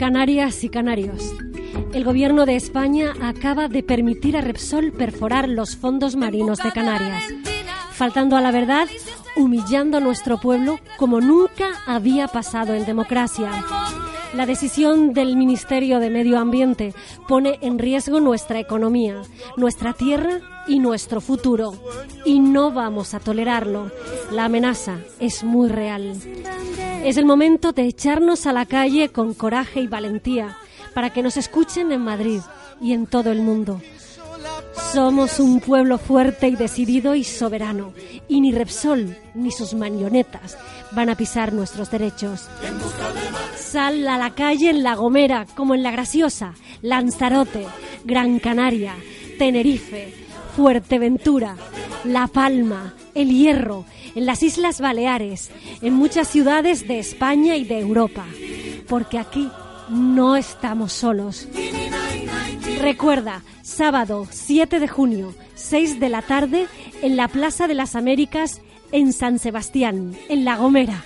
Canarias y Canarios. El gobierno de España acaba de permitir a Repsol perforar los fondos marinos de Canarias, faltando a la verdad, humillando a nuestro pueblo como nunca había pasado en democracia. La decisión del Ministerio de Medio Ambiente pone en riesgo nuestra economía, nuestra tierra y nuestro futuro. Y no vamos a tolerarlo. La amenaza es muy real. Es el momento de echarnos a la calle con coraje y valentía para que nos escuchen en Madrid y en todo el mundo. Somos un pueblo fuerte y decidido y soberano, y ni Repsol ni sus marionetas van a pisar nuestros derechos. Sal a la calle en La Gomera, como en La Graciosa, Lanzarote, Gran Canaria, Tenerife, Fuerteventura, La Palma, El Hierro, en las Islas Baleares, en muchas ciudades de España y de Europa, porque aquí no estamos solos. Recuerda, sábado 7 de junio, 6 de la tarde, en la Plaza de las Américas, en San Sebastián, en La Gomera.